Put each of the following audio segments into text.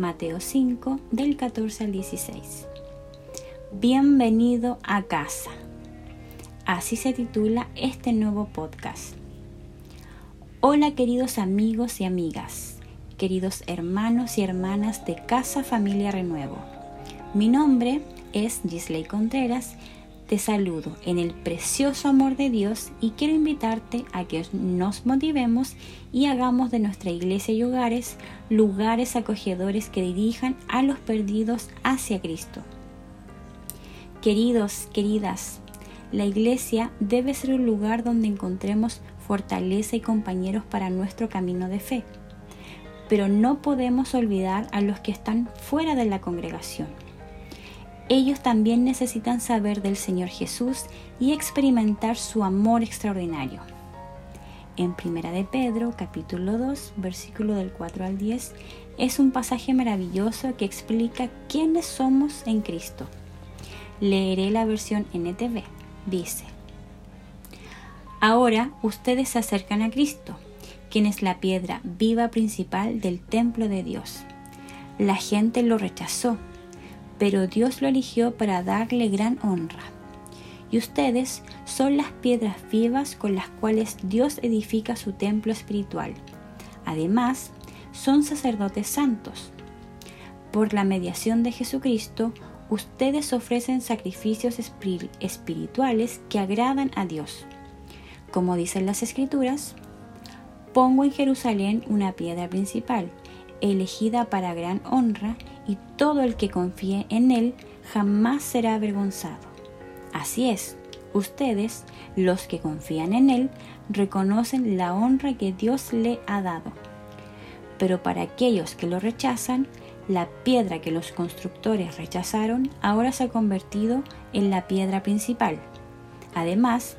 Mateo 5 del 14 al 16. Bienvenido a casa. Así se titula este nuevo podcast. Hola queridos amigos y amigas, queridos hermanos y hermanas de Casa Familia Renuevo. Mi nombre es Gisley Contreras. Te saludo en el precioso amor de Dios y quiero invitarte a que nos motivemos y hagamos de nuestra iglesia y hogares lugares acogedores que dirijan a los perdidos hacia Cristo. Queridos, queridas, la iglesia debe ser un lugar donde encontremos fortaleza y compañeros para nuestro camino de fe. Pero no podemos olvidar a los que están fuera de la congregación ellos también necesitan saber del Señor Jesús y experimentar su amor extraordinario. En Primera de Pedro, capítulo 2, versículo del 4 al 10, es un pasaje maravilloso que explica quiénes somos en Cristo. Leeré la versión NTV. Dice, Ahora ustedes se acercan a Cristo, quien es la piedra viva principal del templo de Dios. La gente lo rechazó pero Dios lo eligió para darle gran honra. Y ustedes son las piedras vivas con las cuales Dios edifica su templo espiritual. Además, son sacerdotes santos. Por la mediación de Jesucristo, ustedes ofrecen sacrificios espirituales que agradan a Dios. Como dicen las Escrituras, pongo en Jerusalén una piedra principal, elegida para gran honra, y todo el que confíe en Él jamás será avergonzado. Así es, ustedes, los que confían en Él, reconocen la honra que Dios le ha dado. Pero para aquellos que lo rechazan, la piedra que los constructores rechazaron ahora se ha convertido en la piedra principal. Además,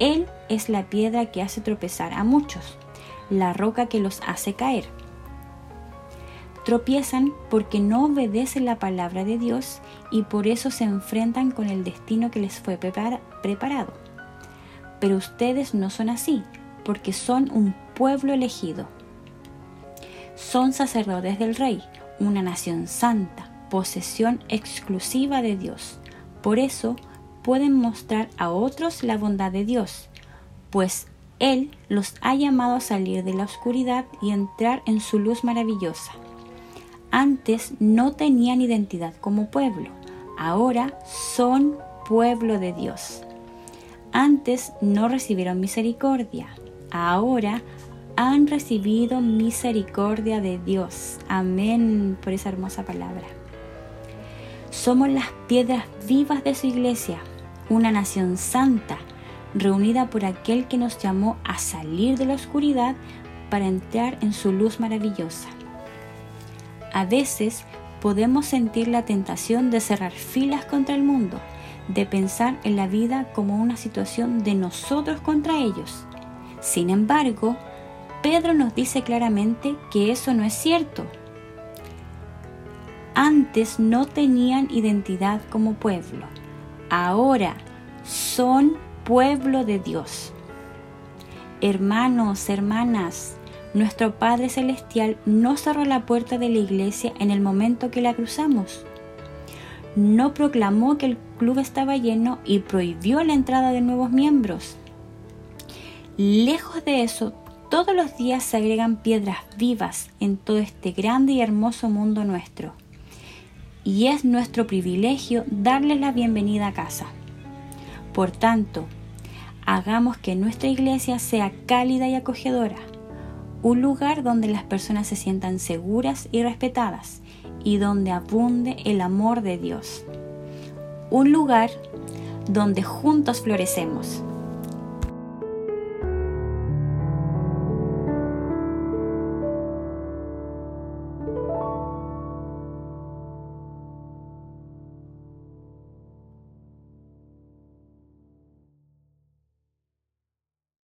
Él es la piedra que hace tropezar a muchos, la roca que los hace caer. Tropiezan porque no obedecen la palabra de Dios y por eso se enfrentan con el destino que les fue preparado. Pero ustedes no son así, porque son un pueblo elegido. Son sacerdotes del rey, una nación santa, posesión exclusiva de Dios. Por eso pueden mostrar a otros la bondad de Dios, pues Él los ha llamado a salir de la oscuridad y entrar en su luz maravillosa. Antes no tenían identidad como pueblo, ahora son pueblo de Dios. Antes no recibieron misericordia, ahora han recibido misericordia de Dios. Amén por esa hermosa palabra. Somos las piedras vivas de su iglesia, una nación santa, reunida por aquel que nos llamó a salir de la oscuridad para entrar en su luz maravillosa. A veces podemos sentir la tentación de cerrar filas contra el mundo, de pensar en la vida como una situación de nosotros contra ellos. Sin embargo, Pedro nos dice claramente que eso no es cierto. Antes no tenían identidad como pueblo, ahora son pueblo de Dios. Hermanos, hermanas, nuestro Padre Celestial no cerró la puerta de la iglesia en el momento que la cruzamos. No proclamó que el club estaba lleno y prohibió la entrada de nuevos miembros. Lejos de eso, todos los días se agregan piedras vivas en todo este grande y hermoso mundo nuestro. Y es nuestro privilegio darles la bienvenida a casa. Por tanto, hagamos que nuestra iglesia sea cálida y acogedora un lugar donde las personas se sientan seguras y respetadas y donde abunde el amor de Dios. Un lugar donde juntos florecemos.